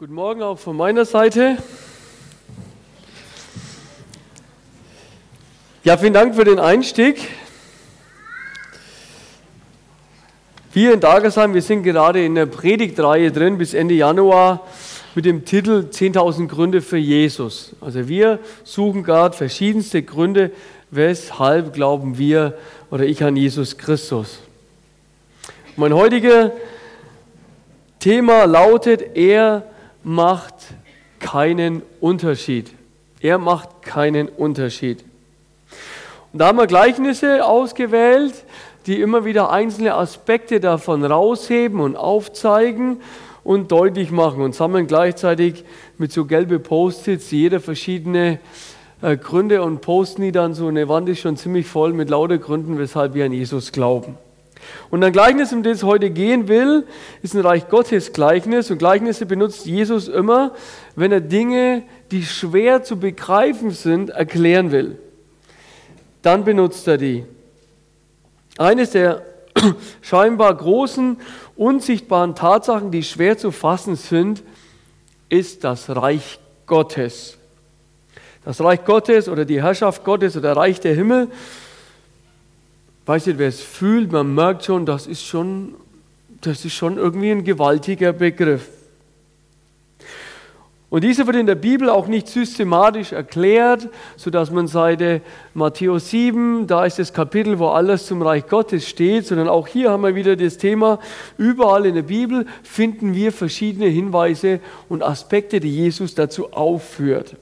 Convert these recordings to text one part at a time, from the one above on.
Guten Morgen auch von meiner Seite. Ja, vielen Dank für den Einstieg. Wir in Dagersheim, wir sind gerade in der Predigtreihe drin bis Ende Januar mit dem Titel 10.000 Gründe für Jesus. Also wir suchen gerade verschiedenste Gründe, weshalb glauben wir oder ich an Jesus Christus. Mein heutiger Thema lautet, er macht keinen Unterschied. Er macht keinen Unterschied. Und da haben wir Gleichnisse ausgewählt, die immer wieder einzelne Aspekte davon rausheben und aufzeigen und deutlich machen und sammeln gleichzeitig mit so gelbe Post-its jeder verschiedene äh, Gründe und posten die dann so eine Wand ist schon ziemlich voll mit lauter Gründen, weshalb wir an Jesus glauben. Und ein Gleichnis, um das es heute gehen will, ist ein Reich Gottes Gleichnis. Und Gleichnisse benutzt Jesus immer, wenn er Dinge, die schwer zu begreifen sind, erklären will. Dann benutzt er die. Eines der scheinbar großen, unsichtbaren Tatsachen, die schwer zu fassen sind, ist das Reich Gottes. Das Reich Gottes oder die Herrschaft Gottes oder Reich der Himmel weiß nicht, wer es fühlt, man merkt schon, das ist schon, das ist schon irgendwie ein gewaltiger Begriff. Und dieser wird in der Bibel auch nicht systematisch erklärt, sodass man Seite Matthäus 7, da ist das Kapitel, wo alles zum Reich Gottes steht, sondern auch hier haben wir wieder das Thema, überall in der Bibel finden wir verschiedene Hinweise und Aspekte, die Jesus dazu aufführt.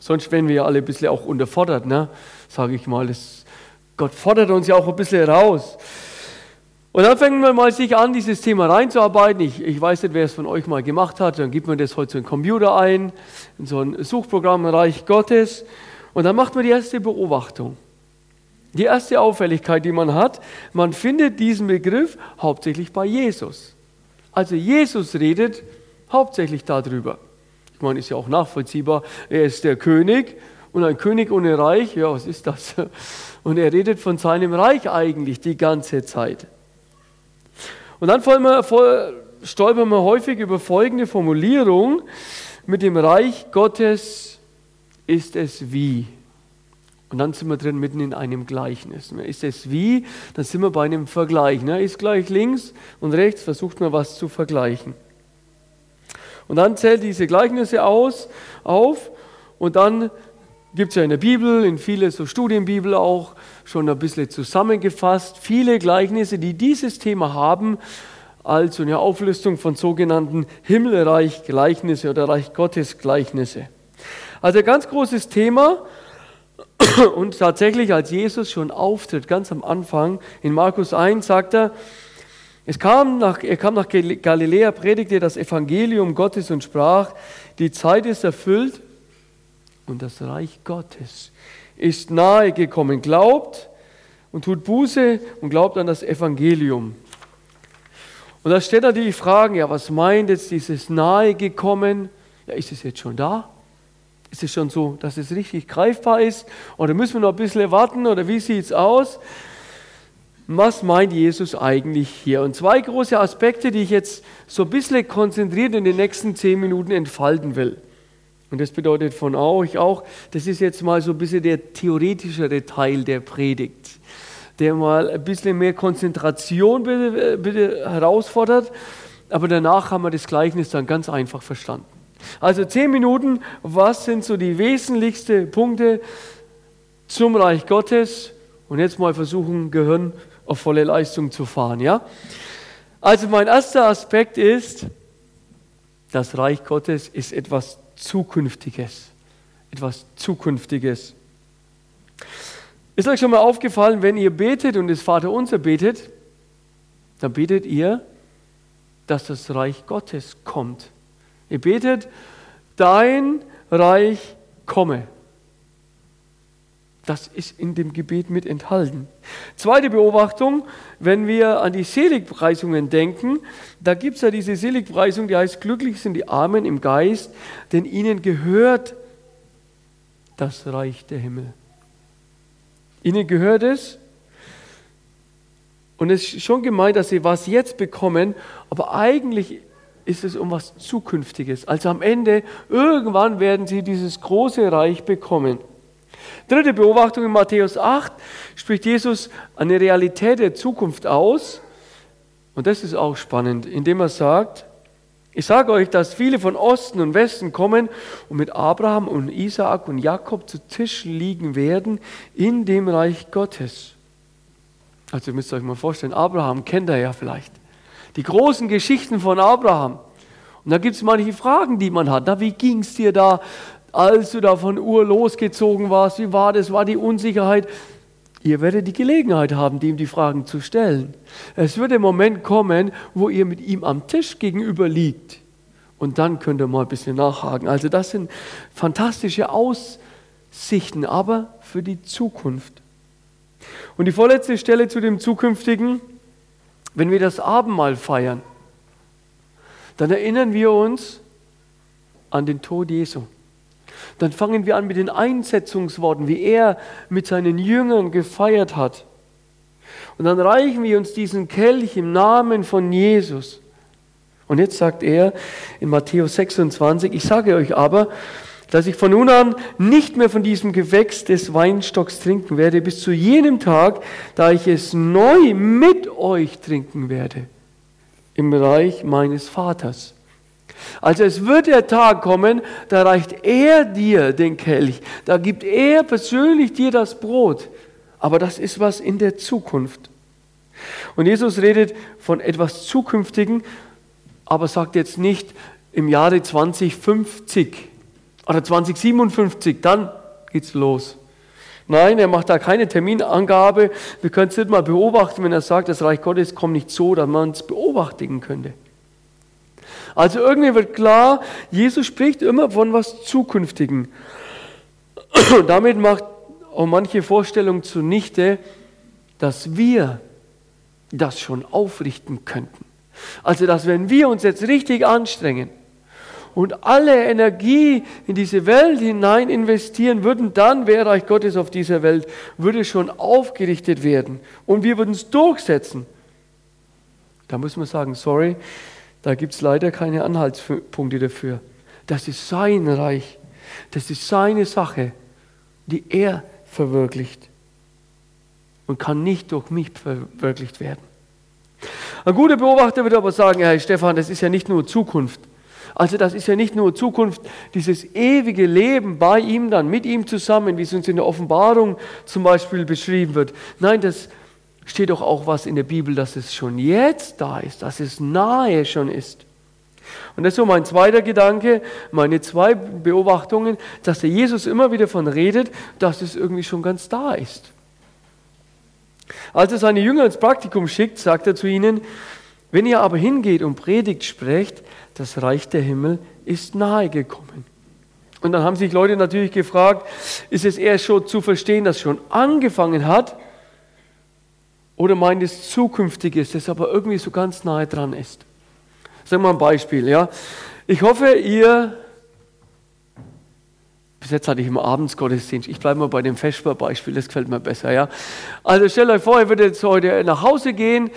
Sonst wären wir ja alle ein bisschen auch unterfordert, ne? sage ich mal. Das Gott fordert uns ja auch ein bisschen raus. Und dann fängt man mal sich an, dieses Thema reinzuarbeiten. Ich, ich weiß nicht, wer es von euch mal gemacht hat. Dann gibt man das heute so in den Computer ein, in so ein Suchprogramm Reich Gottes. Und dann macht man die erste Beobachtung. Die erste Auffälligkeit, die man hat, man findet diesen Begriff hauptsächlich bei Jesus. Also Jesus redet hauptsächlich darüber. Ich meine, ist ja auch nachvollziehbar. Er ist der König und ein König ohne Reich, ja, was ist das? Und er redet von seinem Reich eigentlich die ganze Zeit. Und dann stolpern wir häufig über folgende Formulierung. Mit dem Reich Gottes ist es wie. Und dann sind wir drin mitten in einem Gleichnis. Ist es wie, dann sind wir bei einem Vergleich. Ne? Ist gleich links und rechts, versucht man was zu vergleichen. Und dann zählt diese Gleichnisse aus, auf und dann gibt es ja in der Bibel, in viele so Studienbibel auch, schon ein bisschen zusammengefasst, viele Gleichnisse, die dieses Thema haben, als eine Auflistung von sogenannten Himmelreich-Gleichnisse oder Reich Gottes-Gleichnisse. Also ganz großes Thema und tatsächlich, als Jesus schon auftritt, ganz am Anfang, in Markus 1 sagt er, es kam nach, er kam nach Galiläa, predigte das Evangelium Gottes und sprach, die Zeit ist erfüllt und das Reich Gottes ist nahe gekommen. Glaubt und tut Buße und glaubt an das Evangelium. Und da steht natürlich die Frage, ja, was meint jetzt dieses nahe gekommen? Ja, ist es jetzt schon da? Ist es schon so, dass es richtig greifbar ist? Oder müssen wir noch ein bisschen warten? Oder wie sieht es aus? Was meint Jesus eigentlich hier? Und zwei große Aspekte, die ich jetzt so ein bisschen konzentriert in den nächsten zehn Minuten entfalten will. Und das bedeutet von euch auch, das ist jetzt mal so ein bisschen der theoretischere Teil der Predigt, der mal ein bisschen mehr Konzentration bitte, bitte herausfordert, aber danach haben wir das Gleichnis dann ganz einfach verstanden. Also zehn Minuten, was sind so die wesentlichsten Punkte zum Reich Gottes? Und jetzt mal versuchen, Gehirn auf volle Leistung zu fahren. Ja? Also mein erster Aspekt ist, das Reich Gottes ist etwas Zukünftiges. Etwas Zukünftiges. Ist euch schon mal aufgefallen, wenn ihr betet und das Vaterunser betet, dann betet ihr, dass das Reich Gottes kommt. Ihr betet, dein Reich komme. Das ist in dem Gebet mit enthalten. Zweite Beobachtung, wenn wir an die Seligpreisungen denken, da gibt es ja diese Seligpreisung, die heißt, glücklich sind die Armen im Geist, denn ihnen gehört das Reich der Himmel. Ihnen gehört es. Und es ist schon gemeint, dass sie was jetzt bekommen, aber eigentlich ist es um was Zukünftiges. Also am Ende, irgendwann werden sie dieses große Reich bekommen. Dritte Beobachtung in Matthäus 8 spricht Jesus eine Realität der Zukunft aus. Und das ist auch spannend, indem er sagt, ich sage euch, dass viele von Osten und Westen kommen und mit Abraham und Isaak und Jakob zu Tisch liegen werden in dem Reich Gottes. Also ihr müsst euch mal vorstellen, Abraham kennt er ja vielleicht. Die großen Geschichten von Abraham. Und da gibt es manche Fragen, die man hat. Na, wie ging es dir da, als du da von Ur losgezogen warst? Wie war das? War die Unsicherheit? Ihr werdet die Gelegenheit haben, ihm die Fragen zu stellen. Es wird der Moment kommen, wo ihr mit ihm am Tisch gegenüber liegt. Und dann könnt ihr mal ein bisschen nachhaken. Also das sind fantastische Aussichten, aber für die Zukunft. Und die vorletzte Stelle zu dem Zukünftigen, wenn wir das Abendmahl feiern, dann erinnern wir uns an den Tod Jesu dann fangen wir an mit den Einsetzungsworten, wie er mit seinen Jüngern gefeiert hat. Und dann reichen wir uns diesen Kelch im Namen von Jesus. Und jetzt sagt er in Matthäus 26, ich sage euch aber, dass ich von nun an nicht mehr von diesem Gewächs des Weinstocks trinken werde, bis zu jenem Tag, da ich es neu mit euch trinken werde im Reich meines Vaters. Also es wird der Tag kommen, da reicht er dir den Kelch, da gibt er persönlich dir das Brot. Aber das ist was in der Zukunft. Und Jesus redet von etwas Zukünftigen, aber sagt jetzt nicht im Jahre 2050 oder 2057, dann geht's los. Nein, er macht da keine Terminangabe. Wir können es nicht mal beobachten, wenn er sagt, das Reich Gottes kommt nicht so, dass man es beobachten könnte. Also irgendwie wird klar, Jesus spricht immer von was Zukünftigen. Und damit macht auch manche Vorstellung zunichte, dass wir das schon aufrichten könnten. Also, dass wenn wir uns jetzt richtig anstrengen und alle Energie in diese Welt hinein investieren würden, dann wäre Reich Gottes auf dieser Welt, würde schon aufgerichtet werden und wir würden es durchsetzen. Da muss man sagen, sorry, da gibt es leider keine Anhaltspunkte dafür. Das ist sein Reich. Das ist seine Sache, die er verwirklicht und kann nicht durch mich verwirklicht werden. Ein guter Beobachter wird aber sagen, Herr Stefan, das ist ja nicht nur Zukunft. Also das ist ja nicht nur Zukunft, dieses ewige Leben bei ihm dann, mit ihm zusammen, wie es uns in der Offenbarung zum Beispiel beschrieben wird. Nein, das steht doch auch was in der Bibel, dass es schon jetzt da ist, dass es nahe schon ist. Und das ist so mein zweiter Gedanke, meine zwei Beobachtungen, dass der Jesus immer wieder von redet, dass es irgendwie schon ganz da ist. Als er seine Jünger ins Praktikum schickt, sagt er zu ihnen, wenn ihr aber hingeht und predigt sprecht, das Reich der Himmel ist nahe gekommen. Und dann haben sich Leute natürlich gefragt, ist es eher schon zu verstehen, dass schon angefangen hat, oder meint es Zukünftiges, das aber irgendwie so ganz nahe dran ist. Sagen wir mal ein Beispiel. Ja? Ich hoffe, ihr, bis jetzt hatte ich immer Abendsgottesdienst, ich bleibe mal bei dem Vesper-Beispiel, das gefällt mir besser. Ja? Also stellt euch vor, ihr würdet jetzt heute nach Hause gehen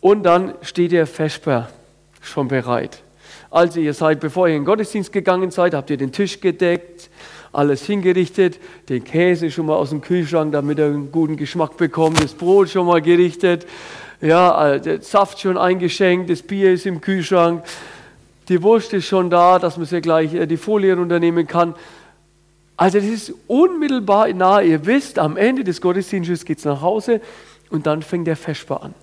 und dann steht der Vesper schon bereit. Also ihr seid, bevor ihr in den Gottesdienst gegangen seid, habt ihr den Tisch gedeckt, alles hingerichtet, den Käse schon mal aus dem Kühlschrank, damit er einen guten Geschmack bekommt, das Brot schon mal gerichtet, ja, äh, der Saft schon eingeschenkt, das Bier ist im Kühlschrank, die Wurst ist schon da, dass man sie gleich äh, die Folie runternehmen kann. Also das ist unmittelbar nahe. Ihr wisst, am Ende des Gottesdienstes geht es nach Hause und dann fängt der Vesper an.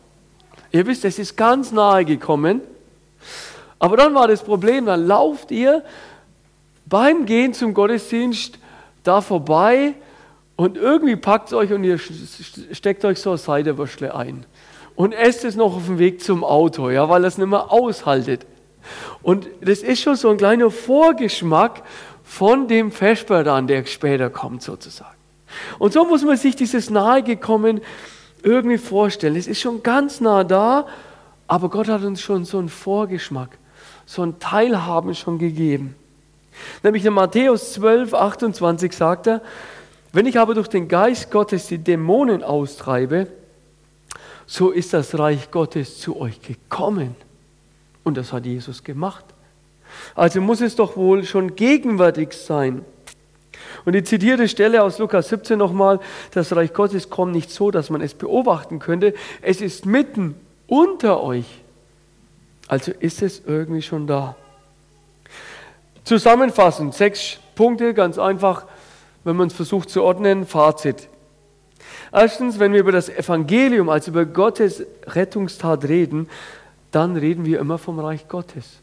Ihr wisst, es ist ganz nahe gekommen. Aber dann war das Problem, dann lauft ihr beim Gehen zum Gottesdienst da vorbei und irgendwie packt es euch und ihr steckt euch so ein Seidewürschle ein und esst es noch auf dem Weg zum Auto, ja, weil es nicht mehr aushaltet. Und das ist schon so ein kleiner Vorgeschmack von dem Vesper dann, der später kommt sozusagen. Und so muss man sich dieses Nahegekommen irgendwie vorstellen. Es ist schon ganz nah da, aber Gott hat uns schon so einen Vorgeschmack, so ein Teilhaben schon gegeben. Nämlich in Matthäus 12, 28 sagt er, wenn ich aber durch den Geist Gottes die Dämonen austreibe, so ist das Reich Gottes zu euch gekommen. Und das hat Jesus gemacht. Also muss es doch wohl schon gegenwärtig sein. Und die zitierte Stelle aus Lukas 17 nochmal, das Reich Gottes kommt nicht so, dass man es beobachten könnte. Es ist mitten unter euch. Also ist es irgendwie schon da. Zusammenfassend, sechs Punkte, ganz einfach, wenn man es versucht zu ordnen, Fazit. Erstens, wenn wir über das Evangelium, also über Gottes Rettungstat reden, dann reden wir immer vom Reich Gottes.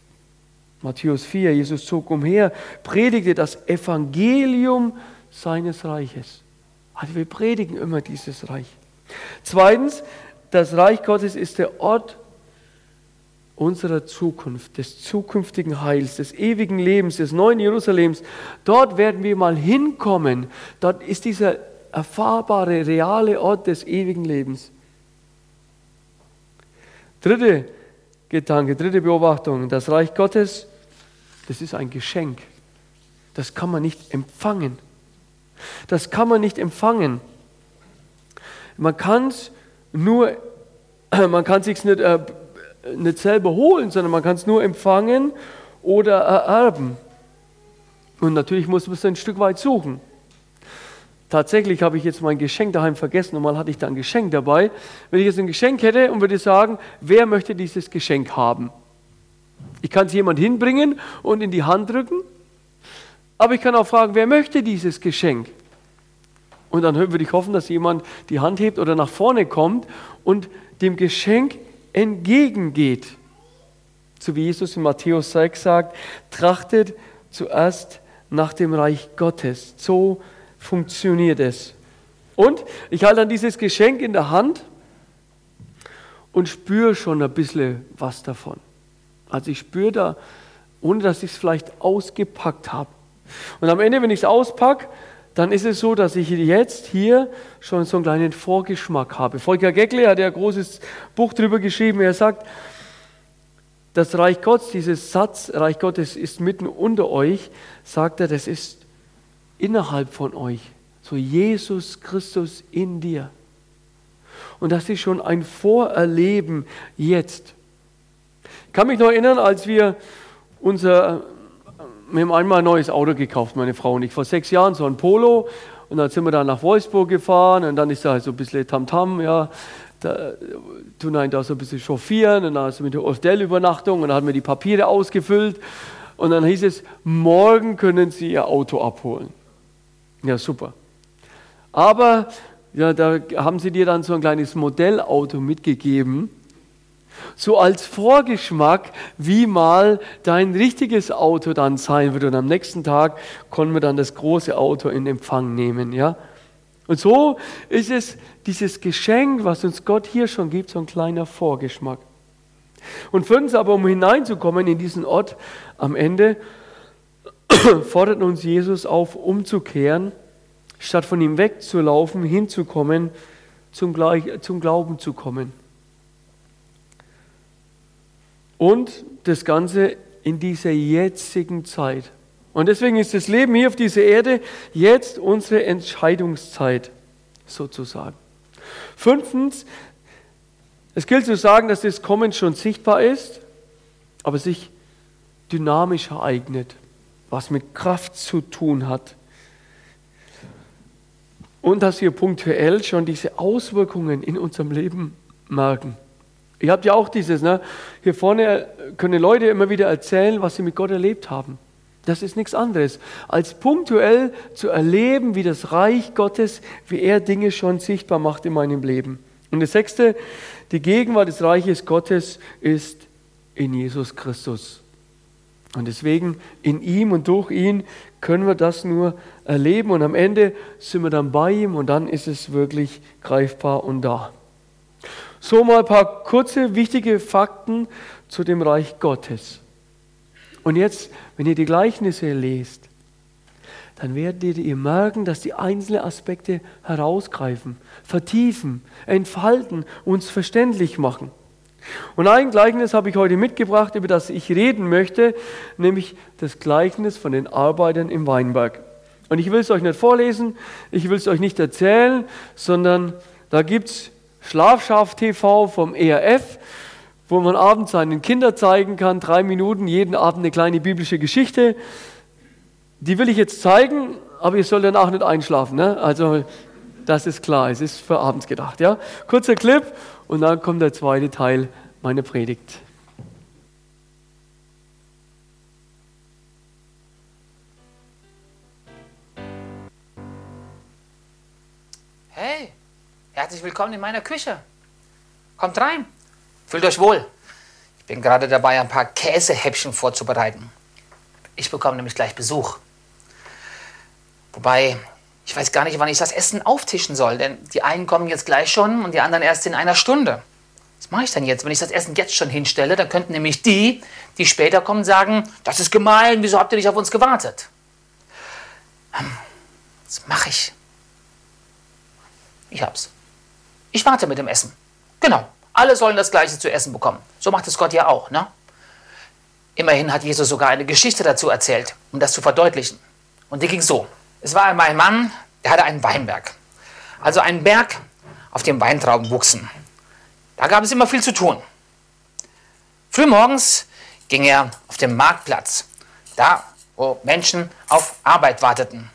Matthäus 4, Jesus zog umher, predigte das Evangelium seines Reiches. Also wir predigen immer dieses Reich. Zweitens, das Reich Gottes ist der Ort unserer Zukunft, des zukünftigen Heils, des ewigen Lebens, des neuen Jerusalems. Dort werden wir mal hinkommen. Dort ist dieser erfahrbare, reale Ort des ewigen Lebens. Dritte Gedanke, dritte Beobachtung. Das Reich Gottes das ist ein Geschenk. Das kann man nicht empfangen. Das kann man nicht empfangen. Man kann es nur, man kann es sich nicht, äh, nicht selber holen, sondern man kann es nur empfangen oder ererben. Und natürlich muss man es ein Stück weit suchen. Tatsächlich habe ich jetzt mein Geschenk daheim vergessen und mal hatte ich da ein Geschenk dabei. Wenn ich jetzt ein Geschenk hätte und würde sagen, wer möchte dieses Geschenk haben? Ich kann es jemand hinbringen und in die Hand drücken, aber ich kann auch fragen, wer möchte dieses Geschenk? Und dann würde ich hoffen, dass jemand die Hand hebt oder nach vorne kommt und dem Geschenk entgegengeht. So wie Jesus in Matthäus 6 sagt, trachtet zuerst nach dem Reich Gottes. So funktioniert es. Und ich halte dann dieses Geschenk in der Hand und spüre schon ein bisschen was davon. Also ich spüre da, ohne dass ich es vielleicht ausgepackt habe. Und am Ende, wenn ich es auspacke, dann ist es so, dass ich jetzt hier schon so einen kleinen Vorgeschmack habe. Volker Geckle hat ja ein großes Buch darüber geschrieben. Er sagt, das Reich Gottes, dieses Satz, Reich Gottes ist mitten unter euch, sagt er, das ist innerhalb von euch. So Jesus Christus in dir. Und das ist schon ein Vorerleben jetzt. Ich kann mich noch erinnern, als wir unser, wir haben einmal ein neues Auto gekauft, meine Frau und ich, vor sechs Jahren, so ein Polo. Und dann sind wir dann nach Wolfsburg gefahren und dann ist da halt so ein bisschen Tamtam, ja. Da tun einen da so ein bisschen chauffieren und dann ist mit der Hotelübernachtung und dann haben wir die Papiere ausgefüllt und dann hieß es, morgen können Sie Ihr Auto abholen. Ja, super. Aber ja, da haben sie dir dann so ein kleines Modellauto mitgegeben so als Vorgeschmack, wie mal dein richtiges Auto dann sein wird. Und am nächsten Tag konnten wir dann das große Auto in Empfang nehmen. Ja? Und so ist es dieses Geschenk, was uns Gott hier schon gibt, so ein kleiner Vorgeschmack. Und fünftens aber, um hineinzukommen in diesen Ort am Ende, fordert uns Jesus auf, umzukehren, statt von ihm wegzulaufen, hinzukommen, zum, zum Glauben zu kommen. Und das Ganze in dieser jetzigen Zeit. Und deswegen ist das Leben hier auf dieser Erde jetzt unsere Entscheidungszeit sozusagen. Fünftens, es gilt zu sagen, dass das Kommen schon sichtbar ist, aber sich dynamisch ereignet, was mit Kraft zu tun hat. Und dass wir punktuell schon diese Auswirkungen in unserem Leben merken. Ihr habt ja auch dieses, ne? hier vorne können Leute immer wieder erzählen, was sie mit Gott erlebt haben. Das ist nichts anderes, als punktuell zu erleben, wie das Reich Gottes, wie er Dinge schon sichtbar macht in meinem Leben. Und das sechste, die Gegenwart des Reiches Gottes ist in Jesus Christus. Und deswegen in ihm und durch ihn können wir das nur erleben und am Ende sind wir dann bei ihm und dann ist es wirklich greifbar und da. So mal ein paar kurze, wichtige Fakten zu dem Reich Gottes. Und jetzt, wenn ihr die Gleichnisse lest, dann werdet ihr merken, dass die einzelnen Aspekte herausgreifen, vertiefen, entfalten, uns verständlich machen. Und ein Gleichnis habe ich heute mitgebracht, über das ich reden möchte, nämlich das Gleichnis von den Arbeitern im Weinberg. Und ich will es euch nicht vorlesen, ich will es euch nicht erzählen, sondern da gibt es Schlafschaf TV vom ERF, wo man abends seinen Kindern zeigen kann, drei Minuten, jeden Abend eine kleine biblische Geschichte. Die will ich jetzt zeigen, aber ihr sollt danach nicht einschlafen. Ne? Also das ist klar, es ist für abends gedacht. Ja? Kurzer Clip und dann kommt der zweite Teil meiner Predigt. Herzlich willkommen in meiner Küche. Kommt rein, fühlt euch wohl. Ich bin gerade dabei, ein paar Käsehäppchen vorzubereiten. Ich bekomme nämlich gleich Besuch. Wobei, ich weiß gar nicht, wann ich das Essen auftischen soll, denn die einen kommen jetzt gleich schon und die anderen erst in einer Stunde. Was mache ich denn jetzt? Wenn ich das Essen jetzt schon hinstelle, dann könnten nämlich die, die später kommen, sagen, das ist gemein, wieso habt ihr nicht auf uns gewartet? Hm, was mache ich? Ich hab's. Ich warte mit dem Essen. Genau. Alle sollen das Gleiche zu essen bekommen. So macht es Gott ja auch, ne? Immerhin hat Jesus sogar eine Geschichte dazu erzählt, um das zu verdeutlichen. Und die ging so. Es war einmal ein Mann, der hatte einen Weinberg. Also einen Berg, auf dem Weintrauben wuchsen. Da gab es immer viel zu tun. Frühmorgens ging er auf den Marktplatz, da wo Menschen auf Arbeit warteten.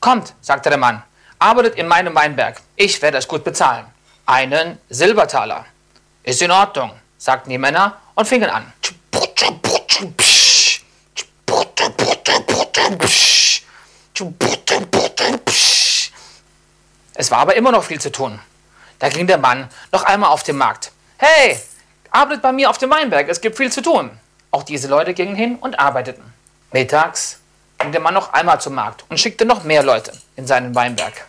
Kommt, sagte der Mann, arbeitet in meinem Weinberg. Ich werde es gut bezahlen. Einen Silbertaler. Ist in Ordnung, sagten die Männer und fingen an. Es war aber immer noch viel zu tun. Da ging der Mann noch einmal auf den Markt. Hey, arbeitet bei mir auf dem Weinberg, es gibt viel zu tun. Auch diese Leute gingen hin und arbeiteten. Mittags ging der Mann noch einmal zum Markt und schickte noch mehr Leute in seinen Weinberg.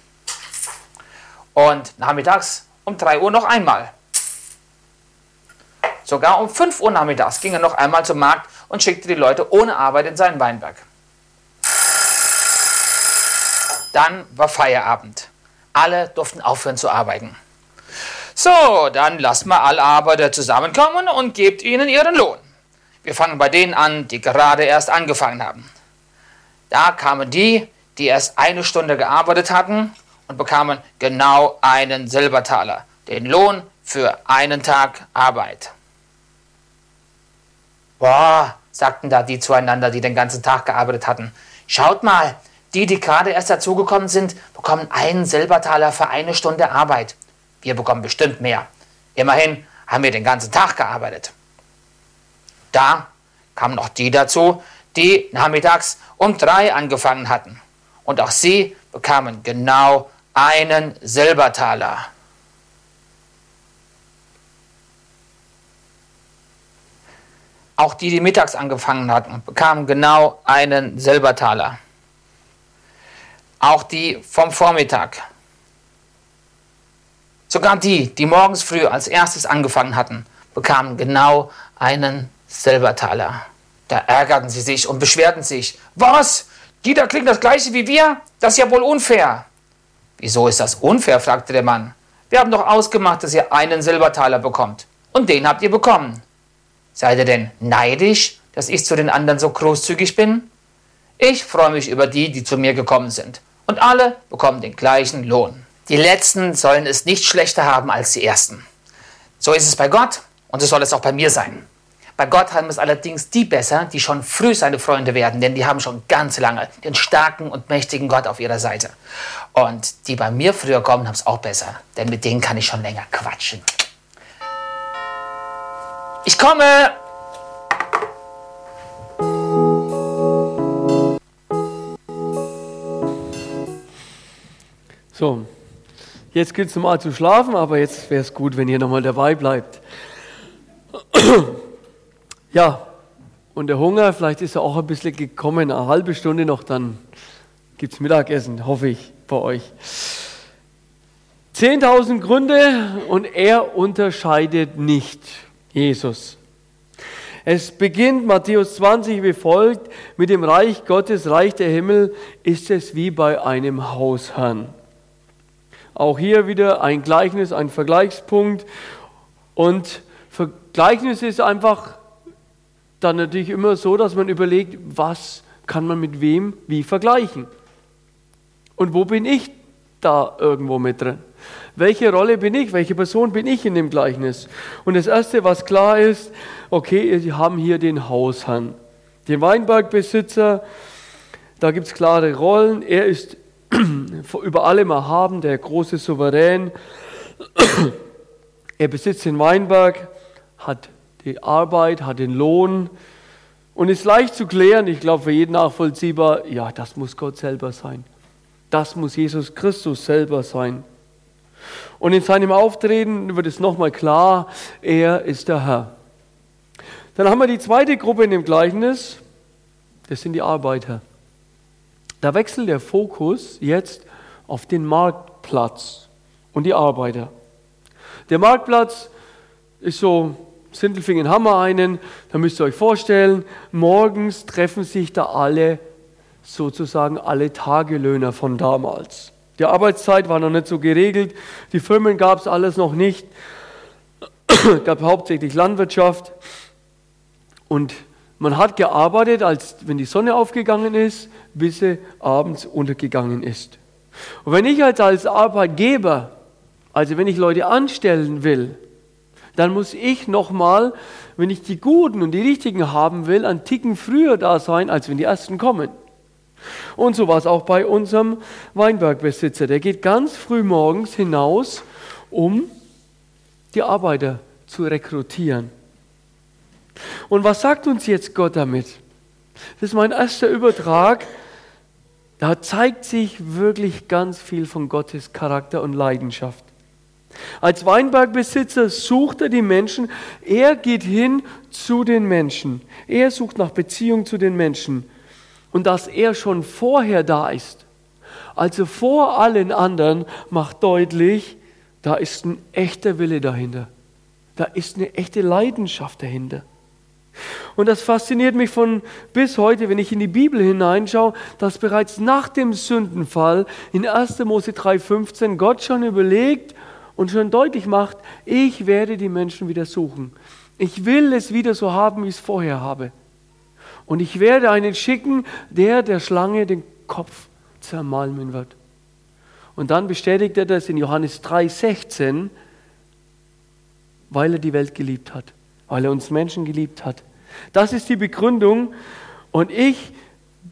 Und nachmittags um 3 Uhr noch einmal. Sogar um 5 Uhr nachmittags ging er noch einmal zum Markt und schickte die Leute ohne Arbeit in seinen Weinberg. Dann war Feierabend. Alle durften aufhören zu arbeiten. So, dann lasst mal alle Arbeiter zusammenkommen und gebt ihnen ihren Lohn. Wir fangen bei denen an, die gerade erst angefangen haben. Da kamen die, die erst eine Stunde gearbeitet hatten und bekamen genau einen Silbertaler, den Lohn für einen Tag Arbeit. Boah, sagten da die zueinander, die den ganzen Tag gearbeitet hatten. Schaut mal, die, die gerade erst dazugekommen sind, bekommen einen Silbertaler für eine Stunde Arbeit. Wir bekommen bestimmt mehr. Immerhin haben wir den ganzen Tag gearbeitet. Da kamen noch die dazu, die nachmittags um drei angefangen hatten. Und auch sie bekamen genau einen Silbertaler. Auch die, die mittags angefangen hatten, bekamen genau einen Silbertaler. Auch die vom Vormittag. Sogar die, die morgens früh als erstes angefangen hatten, bekamen genau einen Silbertaler. Da ärgerten sie sich und beschwerten sich. Was? Die da kriegen das gleiche wie wir? Das ist ja wohl unfair. Wieso ist das unfair? fragte der Mann. Wir haben doch ausgemacht, dass ihr einen Silbertaler bekommt. Und den habt ihr bekommen. Seid ihr denn neidisch, dass ich zu den anderen so großzügig bin? Ich freue mich über die, die zu mir gekommen sind und alle bekommen den gleichen Lohn. Die Letzten sollen es nicht schlechter haben als die Ersten. So ist es bei Gott und so soll es auch bei mir sein. Bei Gott haben es allerdings die besser, die schon früh seine Freunde werden, denn die haben schon ganz lange den starken und mächtigen Gott auf ihrer Seite. Und die bei mir früher kommen, haben es auch besser, denn mit denen kann ich schon länger quatschen. Ich komme! So, jetzt gilt es mal zu schlafen, aber jetzt wäre es gut, wenn ihr nochmal dabei bleibt. Ja, und der Hunger, vielleicht ist er auch ein bisschen gekommen, eine halbe Stunde noch, dann gibt es Mittagessen, hoffe ich, bei euch. 10.000 Gründe und er unterscheidet nicht, Jesus. Es beginnt Matthäus 20 wie folgt, mit dem Reich Gottes, Reich der Himmel, ist es wie bei einem Hausherrn. Auch hier wieder ein Gleichnis, ein Vergleichspunkt. Und Vergleichnis ist einfach dann natürlich immer so, dass man überlegt, was kann man mit wem wie vergleichen. Und wo bin ich da irgendwo mit drin? Welche Rolle bin ich? Welche Person bin ich in dem Gleichnis? Und das Erste, was klar ist, okay, wir haben hier den Hausherrn, den Weinbergbesitzer. Da gibt es klare Rollen. Er ist über allem erhaben, der große Souverän. Er besitzt den Weinberg, hat die Arbeit, hat den Lohn und ist leicht zu klären. Ich glaube, für jeden nachvollziehbar, ja, das muss Gott selber sein. Das muss Jesus Christus selber sein. Und in seinem Auftreten wird es nochmal klar, er ist der Herr. Dann haben wir die zweite Gruppe in dem Gleichnis, das sind die Arbeiter. Da wechselt der Fokus jetzt auf den Marktplatz und die Arbeiter. Der Marktplatz ist so, Sindelfingen haben wir einen, da müsst ihr euch vorstellen, morgens treffen sich da alle, sozusagen alle Tagelöhner von damals. Die Arbeitszeit war noch nicht so geregelt, die Firmen gab es alles noch nicht, gab hauptsächlich Landwirtschaft und man hat gearbeitet, als wenn die Sonne aufgegangen ist, bis sie abends untergegangen ist. Und wenn ich als Arbeitgeber, also wenn ich Leute anstellen will, dann muss ich nochmal, wenn ich die Guten und die Richtigen haben will, einen Ticken früher da sein, als wenn die Ersten kommen. Und so war es auch bei unserem Weinbergbesitzer. Der geht ganz früh morgens hinaus, um die Arbeiter zu rekrutieren. Und was sagt uns jetzt Gott damit? Das ist mein erster Übertrag. Da zeigt sich wirklich ganz viel von Gottes Charakter und Leidenschaft. Als Weinbergbesitzer sucht er die Menschen. Er geht hin zu den Menschen. Er sucht nach Beziehung zu den Menschen und dass er schon vorher da ist, also vor allen anderen, macht deutlich, da ist ein echter Wille dahinter. Da ist eine echte Leidenschaft dahinter. Und das fasziniert mich von bis heute, wenn ich in die Bibel hineinschaue, dass bereits nach dem Sündenfall in 1. Mose 3,15 Gott schon überlegt und schon deutlich macht, ich werde die Menschen wieder suchen. Ich will es wieder so haben, wie ich es vorher habe. Und ich werde einen schicken, der der Schlange den Kopf zermalmen wird. Und dann bestätigt er das in Johannes 3,16, weil er die Welt geliebt hat, weil er uns Menschen geliebt hat. Das ist die Begründung. Und ich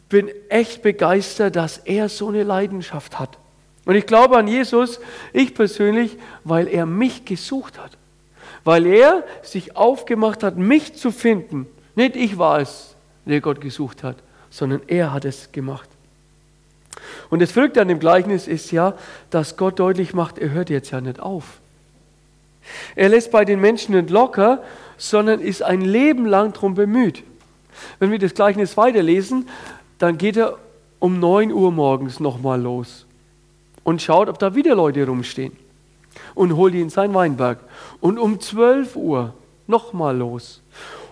bin echt begeistert, dass er so eine Leidenschaft hat. Und ich glaube an Jesus, ich persönlich, weil er mich gesucht hat. Weil er sich aufgemacht hat, mich zu finden. Nicht ich war es, der Gott gesucht hat, sondern er hat es gemacht. Und das Verrückte an dem Gleichnis ist ja, dass Gott deutlich macht, er hört jetzt ja nicht auf. Er lässt bei den Menschen nicht locker, sondern ist ein Leben lang darum bemüht. Wenn wir das Gleichnis weiterlesen, dann geht er um 9 Uhr morgens nochmal los und schaut, ob da wieder Leute rumstehen und holt die in seinen Weinberg. Und um 12 Uhr nochmal los.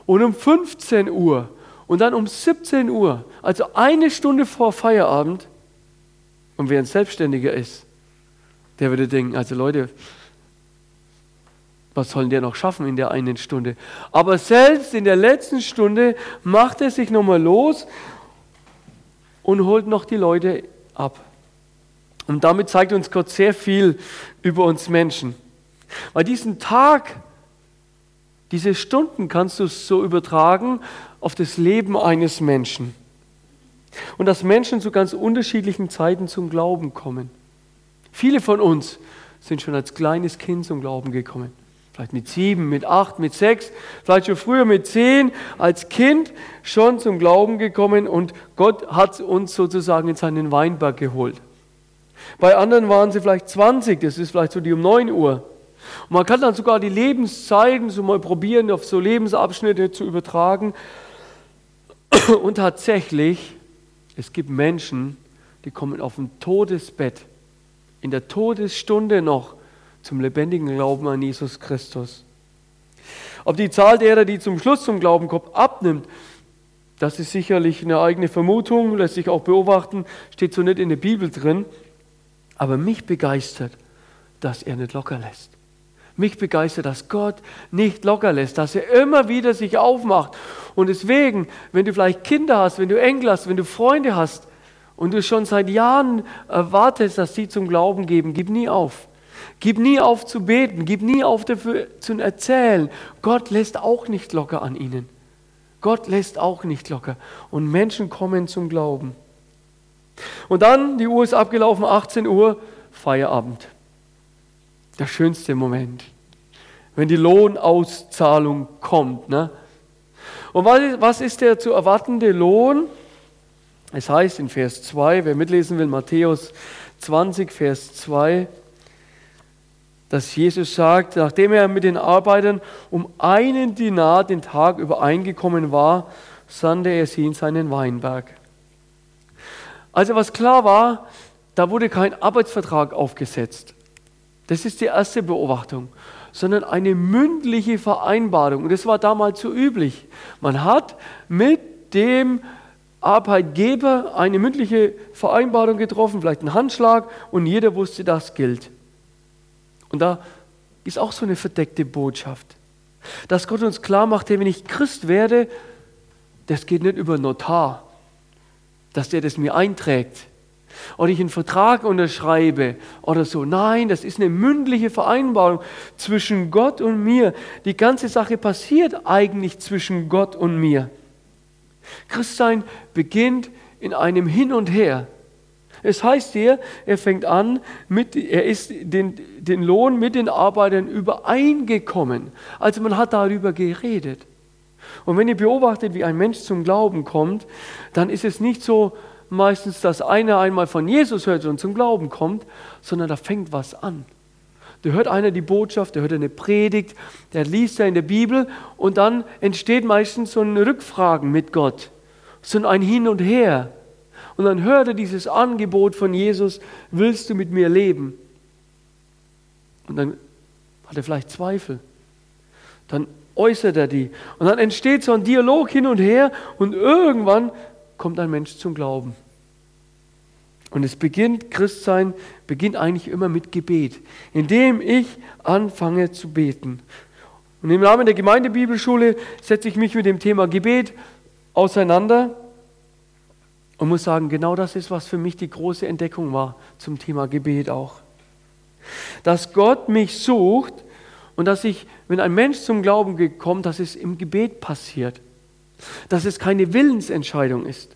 Und um 15 Uhr und dann um 17 Uhr, also eine Stunde vor Feierabend, und wer ein Selbstständiger ist, der würde denken, also Leute, was soll der noch schaffen in der einen Stunde? Aber selbst in der letzten Stunde macht er sich nochmal los und holt noch die Leute ab. Und damit zeigt uns Gott sehr viel über uns Menschen. Weil diesen Tag, diese Stunden kannst du so übertragen auf das Leben eines Menschen. Und dass Menschen zu ganz unterschiedlichen Zeiten zum Glauben kommen. Viele von uns sind schon als kleines Kind zum Glauben gekommen. Vielleicht mit sieben, mit acht, mit sechs, vielleicht schon früher mit zehn, als Kind schon zum Glauben gekommen und Gott hat uns sozusagen in seinen Weinberg geholt. Bei anderen waren sie vielleicht 20, das ist vielleicht so die um 9 Uhr. Und man kann dann sogar die Lebenszeiten so mal probieren, auf so Lebensabschnitte zu übertragen. Und tatsächlich, es gibt Menschen, die kommen auf dem Todesbett, in der Todesstunde noch zum lebendigen Glauben an Jesus Christus. Ob die Zahl derer, die zum Schluss zum Glauben kommt, abnimmt, das ist sicherlich eine eigene Vermutung, lässt sich auch beobachten, steht so nicht in der Bibel drin. Aber mich begeistert, dass er nicht locker lässt. Mich begeistert, dass Gott nicht locker lässt, dass er immer wieder sich aufmacht. Und deswegen, wenn du vielleicht Kinder hast, wenn du Enkel hast, wenn du Freunde hast und du schon seit Jahren erwartest, dass sie zum Glauben geben, gib nie auf. Gib nie auf zu beten, gib nie auf dafür zu erzählen. Gott lässt auch nicht locker an ihnen. Gott lässt auch nicht locker. Und Menschen kommen zum Glauben. Und dann, die Uhr ist abgelaufen, 18 Uhr, Feierabend. Der schönste Moment. Wenn die Lohnauszahlung kommt. Ne? Und was ist der zu erwartende Lohn? Es heißt in Vers 2, wer mitlesen will, Matthäus 20, Vers 2, dass Jesus sagt, nachdem er mit den Arbeitern um einen Dinar den Tag übereingekommen war, sandte er sie in seinen Weinberg. Also was klar war, da wurde kein Arbeitsvertrag aufgesetzt. Das ist die erste Beobachtung, sondern eine mündliche Vereinbarung. Und das war damals so üblich. Man hat mit dem Arbeitgeber eine mündliche Vereinbarung getroffen, vielleicht einen Handschlag, und jeder wusste, das gilt. Und da ist auch so eine verdeckte Botschaft, dass Gott uns klar macht, wenn ich Christ werde, das geht nicht über Notar, dass der das mir einträgt oder ich einen Vertrag unterschreibe oder so. Nein, das ist eine mündliche Vereinbarung zwischen Gott und mir. Die ganze Sache passiert eigentlich zwischen Gott und mir. Christsein beginnt in einem Hin und Her. Es heißt hier, er fängt an, mit, er ist den, den Lohn mit den Arbeitern übereingekommen. Also man hat darüber geredet. Und wenn ihr beobachtet, wie ein Mensch zum Glauben kommt, dann ist es nicht so meistens, dass einer einmal von Jesus hört und zum Glauben kommt, sondern da fängt was an. Da hört einer die Botschaft, da hört eine Predigt, der liest er in der Bibel und dann entsteht meistens so ein Rückfragen mit Gott, so ein Hin und Her. Und dann hört er dieses Angebot von Jesus, willst du mit mir leben? Und dann hat er vielleicht Zweifel. Dann äußert er die. Und dann entsteht so ein Dialog hin und her und irgendwann kommt ein Mensch zum Glauben. Und es beginnt, Christsein beginnt eigentlich immer mit Gebet, indem ich anfange zu beten. Und im Rahmen der Gemeindebibelschule setze ich mich mit dem Thema Gebet auseinander und muss sagen, genau das ist, was für mich die große Entdeckung war zum Thema Gebet auch. Dass Gott mich sucht und dass ich, wenn ein Mensch zum Glauben kommt, dass es im Gebet passiert. Dass es keine Willensentscheidung ist.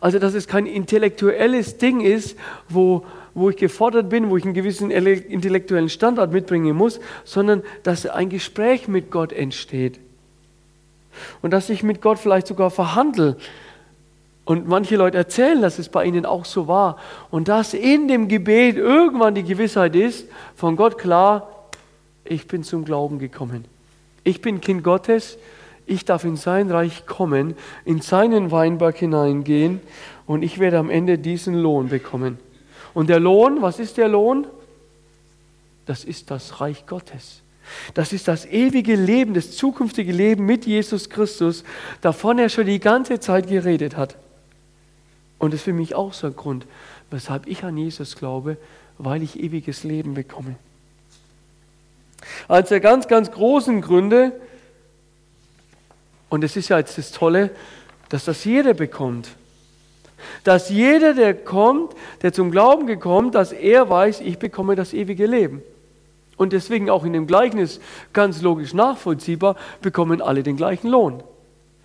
Also, dass es kein intellektuelles Ding ist, wo, wo ich gefordert bin, wo ich einen gewissen intellektuellen Standard mitbringen muss, sondern dass ein Gespräch mit Gott entsteht. Und dass ich mit Gott vielleicht sogar verhandle. Und manche Leute erzählen, dass es bei ihnen auch so war. Und dass in dem Gebet irgendwann die Gewissheit ist, von Gott klar, ich bin zum Glauben gekommen. Ich bin Kind Gottes, ich darf in sein Reich kommen, in seinen Weinberg hineingehen und ich werde am Ende diesen Lohn bekommen. Und der Lohn, was ist der Lohn? Das ist das Reich Gottes. Das ist das ewige Leben, das zukünftige Leben mit Jesus Christus, davon er schon die ganze Zeit geredet hat. Und das ist für mich auch so ein Grund, weshalb ich an Jesus glaube, weil ich ewiges Leben bekomme. Eines der ganz, ganz großen Gründe, und es ist ja jetzt das Tolle, dass das jeder bekommt. Dass jeder, der kommt, der zum Glauben gekommen, dass er weiß, ich bekomme das ewige Leben. Und deswegen auch in dem Gleichnis ganz logisch nachvollziehbar, bekommen alle den gleichen Lohn.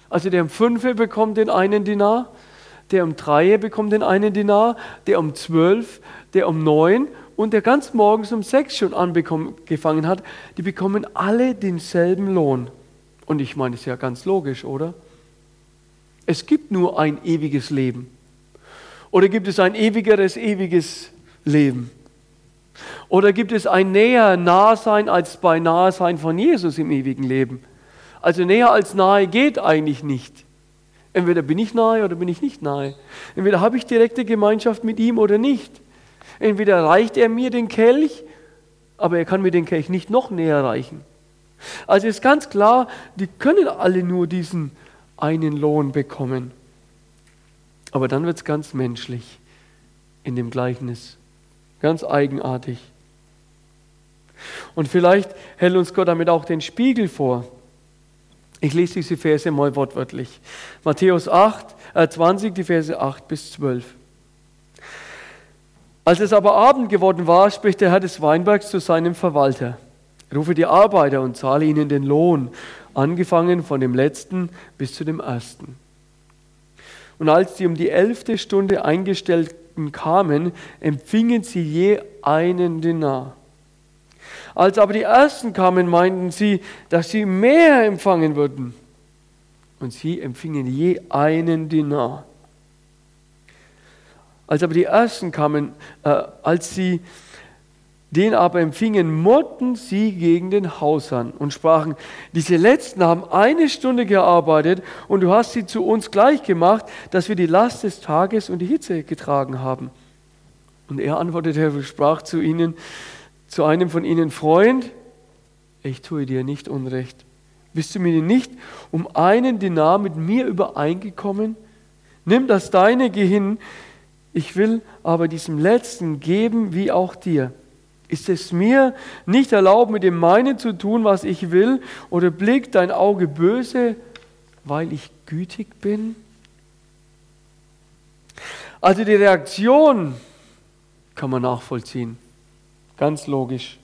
Also der um Fünfe bekommt den einen Dinar, der um Dreie bekommt den einen Dinar, der um Zwölf, der um Neun und der ganz morgens um sechs schon angefangen hat, die bekommen alle denselben Lohn. Und ich meine, das ist ja ganz logisch, oder? Es gibt nur ein ewiges Leben. Oder gibt es ein ewigeres, ewiges Leben? Oder gibt es ein näher Nahsein als bei Nahesein von Jesus im ewigen Leben? Also näher als nahe geht eigentlich nicht. Entweder bin ich nahe oder bin ich nicht nahe. Entweder habe ich direkte Gemeinschaft mit ihm oder nicht. Entweder reicht er mir den Kelch, aber er kann mir den Kelch nicht noch näher reichen. Also ist ganz klar, die können alle nur diesen einen Lohn bekommen. Aber dann wird es ganz menschlich in dem Gleichnis, ganz eigenartig. Und vielleicht hält uns Gott damit auch den Spiegel vor. Ich lese diese Verse mal wortwörtlich. Matthäus 8, äh 20, die Verse 8 bis 12. Als es aber Abend geworden war, spricht der Herr des Weinbergs zu seinem Verwalter. Rufe die Arbeiter und zahle ihnen den Lohn, angefangen von dem letzten bis zu dem ersten. Und als die um die elfte Stunde Eingestellten kamen, empfingen sie je einen Dinar. Als aber die ersten kamen, meinten sie, dass sie mehr empfangen würden. Und sie empfingen je einen Dinar. Als aber die ersten kamen, äh, als sie den aber empfingen, murrten sie gegen den Hausherrn und sprachen, diese Letzten haben eine Stunde gearbeitet und du hast sie zu uns gleich gemacht, dass wir die Last des Tages und die Hitze getragen haben. Und er antwortete und sprach zu ihnen, zu einem von ihnen, Freund, ich tue dir nicht Unrecht. Bist du mir nicht um einen Dinar mit mir übereingekommen? Nimm das Deinige hin, ich will aber diesem Letzten geben wie auch dir. Ist es mir nicht erlaubt, mit dem meinen zu tun, was ich will, oder blickt dein Auge böse, weil ich gütig bin? Also die Reaktion kann man nachvollziehen. Ganz logisch.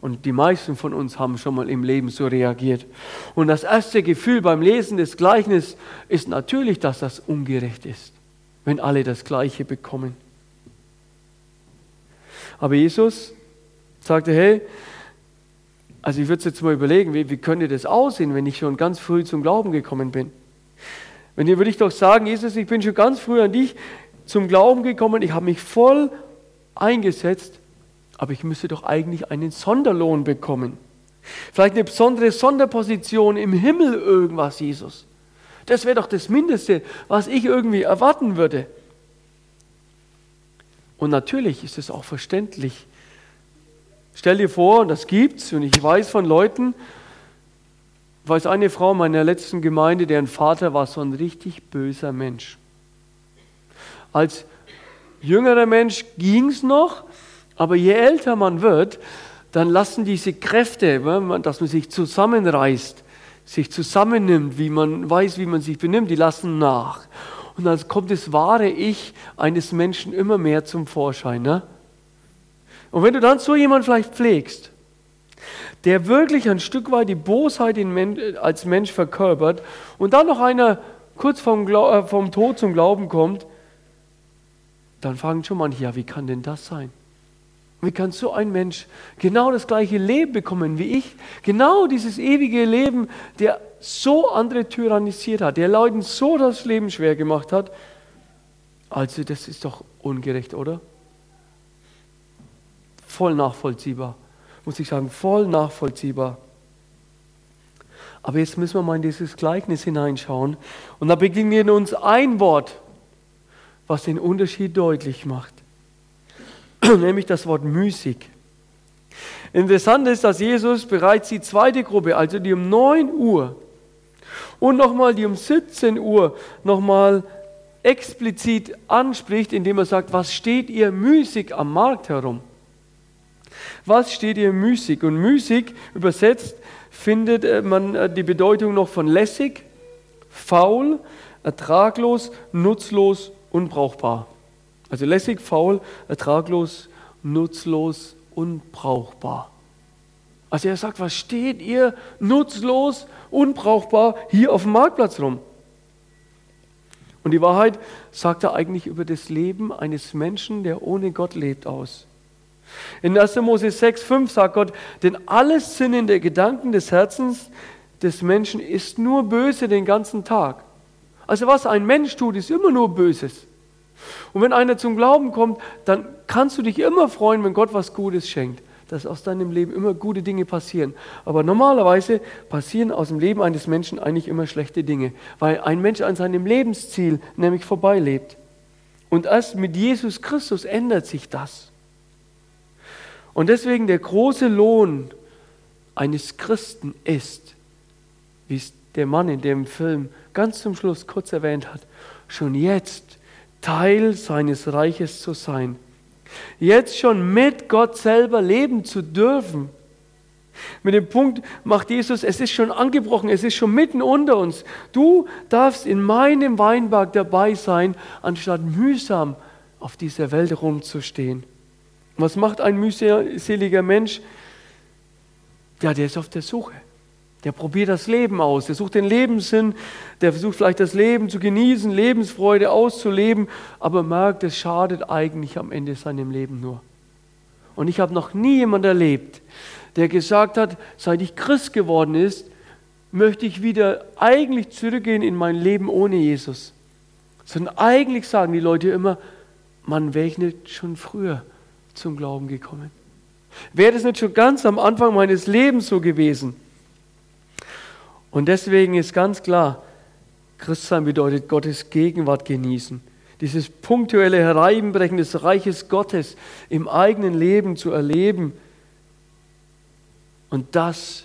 Und die meisten von uns haben schon mal im Leben so reagiert. Und das erste Gefühl beim Lesen des Gleichnisses ist natürlich, dass das ungerecht ist wenn alle das Gleiche bekommen. Aber Jesus sagte, hey, also ich würde jetzt mal überlegen, wie, wie könnte das aussehen, wenn ich schon ganz früh zum Glauben gekommen bin? Wenn ihr würde ich doch sagen, Jesus, ich bin schon ganz früh an dich zum Glauben gekommen, ich habe mich voll eingesetzt, aber ich müsste doch eigentlich einen Sonderlohn bekommen. Vielleicht eine besondere Sonderposition im Himmel, irgendwas, Jesus. Das wäre doch das Mindeste, was ich irgendwie erwarten würde. Und natürlich ist es auch verständlich. Stell dir vor, und das gibt's, und ich weiß von Leuten, ich weiß eine Frau meiner letzten Gemeinde, deren Vater war so ein richtig böser Mensch. Als jüngerer Mensch ging es noch, aber je älter man wird, dann lassen diese Kräfte, dass man sich zusammenreißt, sich zusammennimmt, wie man weiß, wie man sich benimmt, die lassen nach. Und dann kommt das wahre Ich eines Menschen immer mehr zum Vorschein. Ne? Und wenn du dann so jemanden vielleicht pflegst, der wirklich ein Stück weit die Bosheit als Mensch verkörpert und dann noch einer kurz vom, äh, vom Tod zum Glauben kommt, dann fragen schon manche, ja, wie kann denn das sein? Wie kann so ein Mensch genau das gleiche Leben bekommen wie ich? Genau dieses ewige Leben, der so andere tyrannisiert hat, der Leuten so das Leben schwer gemacht hat. Also das ist doch ungerecht, oder? Voll nachvollziehbar, muss ich sagen, voll nachvollziehbar. Aber jetzt müssen wir mal in dieses Gleichnis hineinschauen. Und da begegnet uns ein Wort, was den Unterschied deutlich macht. nämlich das Wort müßig. Interessant ist, dass Jesus bereits die zweite Gruppe, also die um 9 Uhr und nochmal die um 17 Uhr nochmal explizit anspricht, indem er sagt, was steht ihr müßig am Markt herum? Was steht ihr müßig? Und müßig übersetzt findet äh, man äh, die Bedeutung noch von lässig, faul, ertraglos, nutzlos, unbrauchbar. Also lässig, faul, ertraglos, nutzlos, unbrauchbar. Also er sagt, was steht ihr nutzlos, unbrauchbar hier auf dem Marktplatz rum? Und die Wahrheit sagt er eigentlich über das Leben eines Menschen, der ohne Gott lebt, aus. In 1. Mose 6, 5 sagt Gott, denn alles Sinnen der Gedanken des Herzens des Menschen ist nur böse den ganzen Tag. Also was ein Mensch tut, ist immer nur Böses. Und wenn einer zum Glauben kommt, dann kannst du dich immer freuen, wenn Gott was Gutes schenkt, dass aus deinem Leben immer gute Dinge passieren. Aber normalerweise passieren aus dem Leben eines Menschen eigentlich immer schlechte Dinge, weil ein Mensch an seinem Lebensziel nämlich vorbeilebt. Und erst mit Jesus Christus ändert sich das. Und deswegen der große Lohn eines Christen ist, wie es der Mann in dem Film ganz zum Schluss kurz erwähnt hat, schon jetzt Teil seines Reiches zu sein. Jetzt schon mit Gott selber leben zu dürfen. Mit dem Punkt macht Jesus, es ist schon angebrochen, es ist schon mitten unter uns. Du darfst in meinem Weinberg dabei sein, anstatt mühsam auf dieser Welt rumzustehen. Was macht ein mühseliger Mensch? Ja, der ist auf der Suche. Der probiert das Leben aus, der sucht den Lebenssinn, der versucht vielleicht das Leben zu genießen, Lebensfreude auszuleben, aber merkt, es schadet eigentlich am Ende seinem Leben nur. Und ich habe noch nie jemanden erlebt, der gesagt hat, seit ich Christ geworden ist, möchte ich wieder eigentlich zurückgehen in mein Leben ohne Jesus. Sondern eigentlich sagen die Leute immer, man wäre ich nicht schon früher zum Glauben gekommen. Wäre das nicht schon ganz am Anfang meines Lebens so gewesen? Und deswegen ist ganz klar, Christsein bedeutet Gottes Gegenwart genießen. Dieses punktuelle Hereinbrechen des Reiches Gottes im eigenen Leben zu erleben. Und das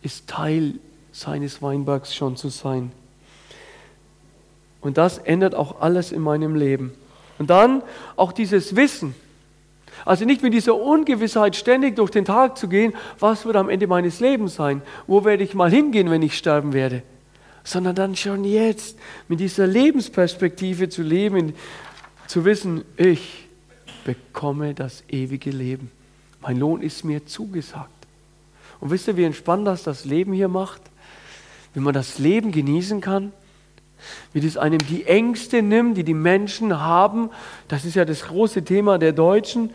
ist Teil seines Weinbergs schon zu sein. Und das ändert auch alles in meinem Leben. Und dann auch dieses Wissen. Also nicht mit dieser Ungewissheit ständig durch den Tag zu gehen, was wird am Ende meines Lebens sein? Wo werde ich mal hingehen, wenn ich sterben werde? Sondern dann schon jetzt mit dieser Lebensperspektive zu leben, zu wissen, ich bekomme das ewige Leben. Mein Lohn ist mir zugesagt. Und wisst ihr, wie entspannt das das Leben hier macht? Wenn man das Leben genießen kann, wie das einem die Ängste nimmt, die die Menschen haben. Das ist ja das große Thema der Deutschen,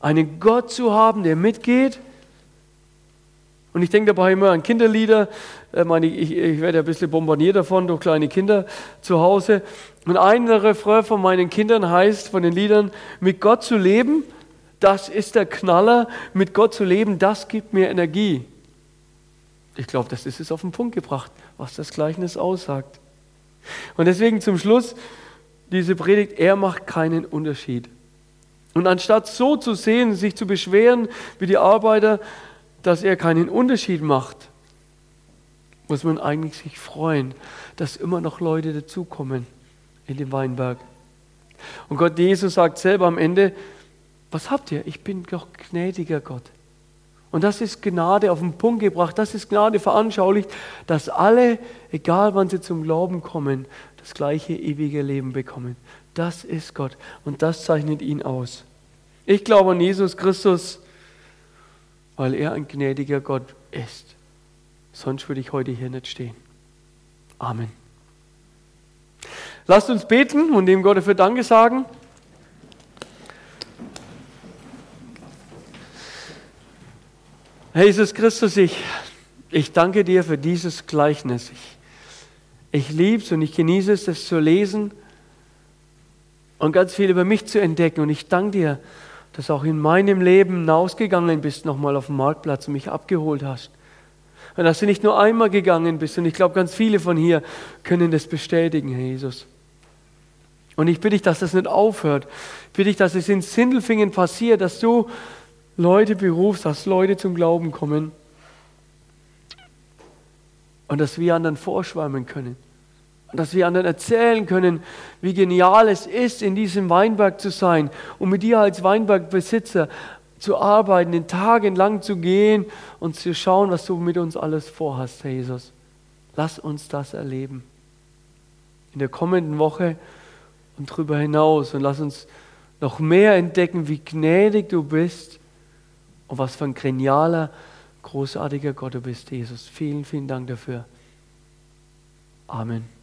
einen Gott zu haben, der mitgeht. Und ich denke dabei immer an Kinderlieder. Ich, ich werde ein bisschen bombardiert davon durch kleine Kinder zu Hause. Und ein Refrain von meinen Kindern heißt, von den Liedern, mit Gott zu leben, das ist der Knaller. Mit Gott zu leben, das gibt mir Energie. Ich glaube, das ist es auf den Punkt gebracht, was das Gleichnis aussagt. Und deswegen zum Schluss diese Predigt, er macht keinen Unterschied. Und anstatt so zu sehen, sich zu beschweren wie die Arbeiter, dass er keinen Unterschied macht, muss man eigentlich sich freuen, dass immer noch Leute dazukommen in den Weinberg. Und Gott Jesus sagt selber am Ende, was habt ihr? Ich bin doch gnädiger Gott. Und das ist Gnade auf den Punkt gebracht, das ist Gnade veranschaulicht, dass alle, egal wann sie zum Glauben kommen, das gleiche ewige Leben bekommen. Das ist Gott und das zeichnet ihn aus. Ich glaube an Jesus Christus, weil er ein gnädiger Gott ist. Sonst würde ich heute hier nicht stehen. Amen. Lasst uns beten und dem Gott dafür Danke sagen. Jesus Christus, ich, ich danke dir für dieses Gleichnis. Ich, ich liebe es und ich genieße es, das zu lesen und ganz viel über mich zu entdecken. Und ich danke dir, dass auch in meinem Leben hinausgegangen bist, nochmal auf dem Marktplatz und mich abgeholt hast. Und dass du nicht nur einmal gegangen bist. Und ich glaube, ganz viele von hier können das bestätigen, Herr Jesus. Und ich bitte dich, dass das nicht aufhört. Ich bitte dich, dass es in Sindelfingen passiert, dass du Leute berufst, dass Leute zum Glauben kommen und dass wir anderen vorschwärmen können. Dass wir anderen erzählen können, wie genial es ist, in diesem Weinberg zu sein und mit dir als Weinbergbesitzer zu arbeiten, den Tagen lang zu gehen und zu schauen, was du mit uns alles vorhast, Herr Jesus. Lass uns das erleben. In der kommenden Woche und darüber hinaus. Und lass uns noch mehr entdecken, wie gnädig du bist und was für ein genialer, großartiger Gott du bist, Jesus. Vielen, vielen Dank dafür. Amen.